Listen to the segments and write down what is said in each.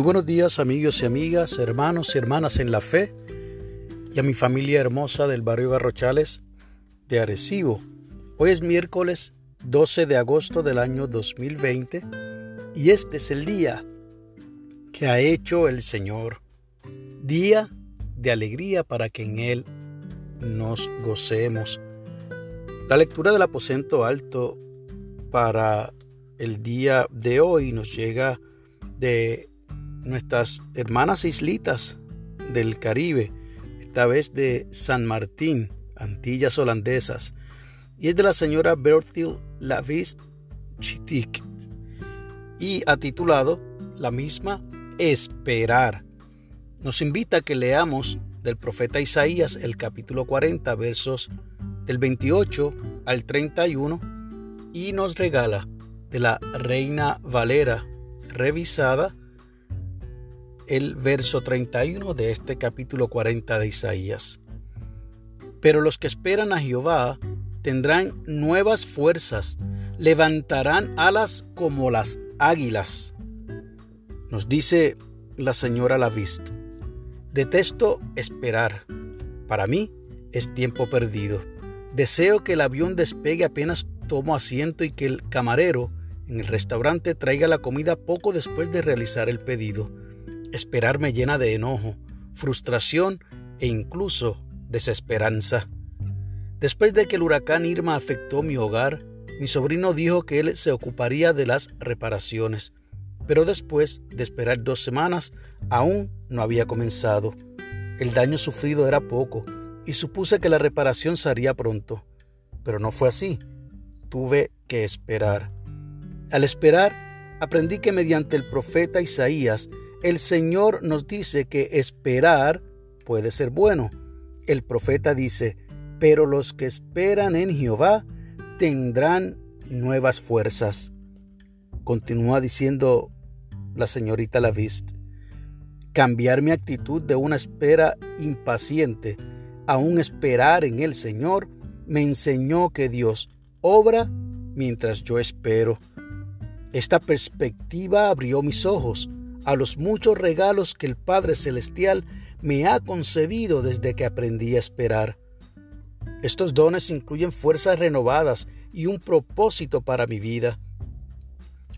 Muy buenos días amigos y amigas, hermanos y hermanas en la fe y a mi familia hermosa del barrio Garrochales de Arecibo. Hoy es miércoles 12 de agosto del año 2020 y este es el día que ha hecho el Señor. Día de alegría para que en Él nos gocemos. La lectura del aposento alto para el día de hoy nos llega de nuestras hermanas islitas del Caribe, esta vez de San Martín, Antillas holandesas, y es de la señora Bertil Lavis Chitik, y ha titulado la misma Esperar. Nos invita a que leamos del profeta Isaías el capítulo 40, versos del 28 al 31, y nos regala de la Reina Valera revisada el verso 31 de este capítulo 40 de Isaías. Pero los que esperan a Jehová tendrán nuevas fuerzas, levantarán alas como las águilas. Nos dice la señora Lavist, detesto esperar. Para mí es tiempo perdido. Deseo que el avión despegue apenas tomo asiento y que el camarero en el restaurante traiga la comida poco después de realizar el pedido. Esperar me llena de enojo, frustración e incluso desesperanza. Después de que el huracán Irma afectó mi hogar, mi sobrino dijo que él se ocuparía de las reparaciones, pero después de esperar dos semanas aún no había comenzado. El daño sufrido era poco y supuse que la reparación se haría pronto, pero no fue así. Tuve que esperar. Al esperar, aprendí que mediante el profeta Isaías el Señor nos dice que esperar puede ser bueno. El profeta dice, pero los que esperan en Jehová tendrán nuevas fuerzas. Continúa diciendo la señorita Lavist. Cambiar mi actitud de una espera impaciente a un esperar en el Señor me enseñó que Dios obra mientras yo espero. Esta perspectiva abrió mis ojos a los muchos regalos que el Padre Celestial me ha concedido desde que aprendí a esperar. Estos dones incluyen fuerzas renovadas y un propósito para mi vida.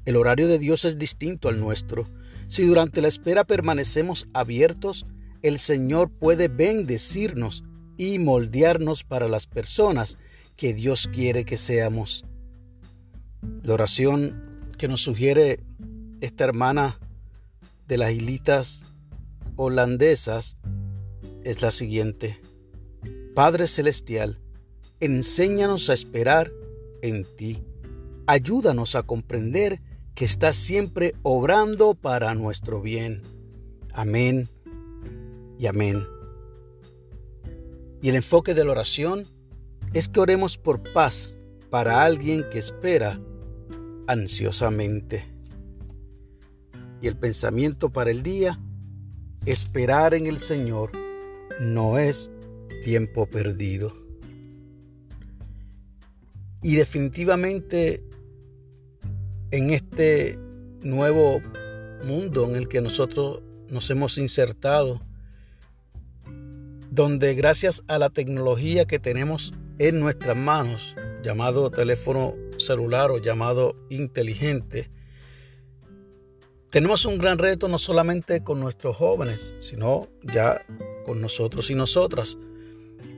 El horario de Dios es distinto al nuestro. Si durante la espera permanecemos abiertos, el Señor puede bendecirnos y moldearnos para las personas que Dios quiere que seamos. La oración que nos sugiere esta hermana de las islitas holandesas es la siguiente. Padre Celestial, enséñanos a esperar en ti. Ayúdanos a comprender que estás siempre obrando para nuestro bien. Amén y amén. Y el enfoque de la oración es que oremos por paz para alguien que espera ansiosamente. Y el pensamiento para el día, esperar en el Señor no es tiempo perdido. Y definitivamente en este nuevo mundo en el que nosotros nos hemos insertado, donde gracias a la tecnología que tenemos en nuestras manos, llamado teléfono celular o llamado inteligente, tenemos un gran reto no solamente con nuestros jóvenes, sino ya con nosotros y nosotras,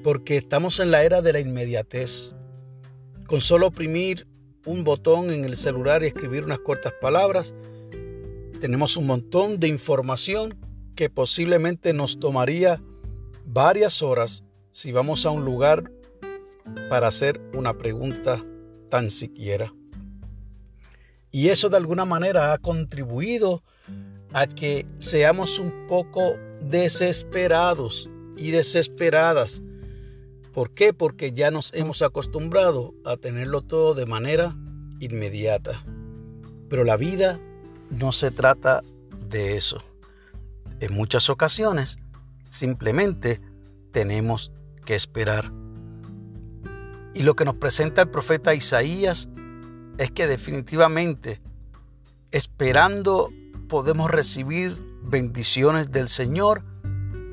porque estamos en la era de la inmediatez. Con solo oprimir un botón en el celular y escribir unas cortas palabras, tenemos un montón de información que posiblemente nos tomaría varias horas si vamos a un lugar para hacer una pregunta tan siquiera. Y eso de alguna manera ha contribuido a que seamos un poco desesperados y desesperadas. ¿Por qué? Porque ya nos hemos acostumbrado a tenerlo todo de manera inmediata. Pero la vida no se trata de eso. En muchas ocasiones simplemente tenemos que esperar. Y lo que nos presenta el profeta Isaías es que definitivamente esperando podemos recibir bendiciones del Señor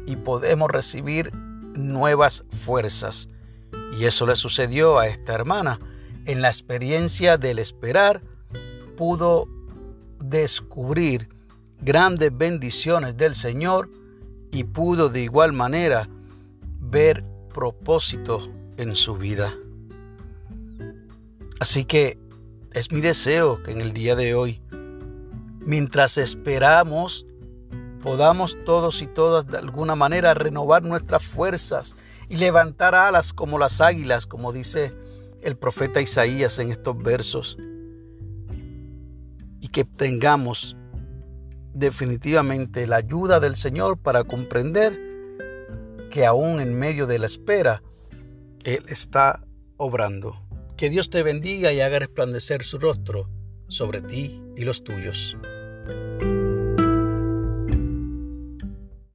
y podemos recibir nuevas fuerzas. Y eso le sucedió a esta hermana. En la experiencia del esperar, pudo descubrir grandes bendiciones del Señor y pudo de igual manera ver propósito en su vida. Así que es mi deseo que en el día de hoy, mientras esperamos, podamos todos y todas de alguna manera renovar nuestras fuerzas y levantar alas como las águilas, como dice el profeta Isaías en estos versos. Y que tengamos definitivamente la ayuda del Señor para comprender que aún en medio de la espera, Él está obrando. Que Dios te bendiga y haga resplandecer su rostro sobre ti y los tuyos.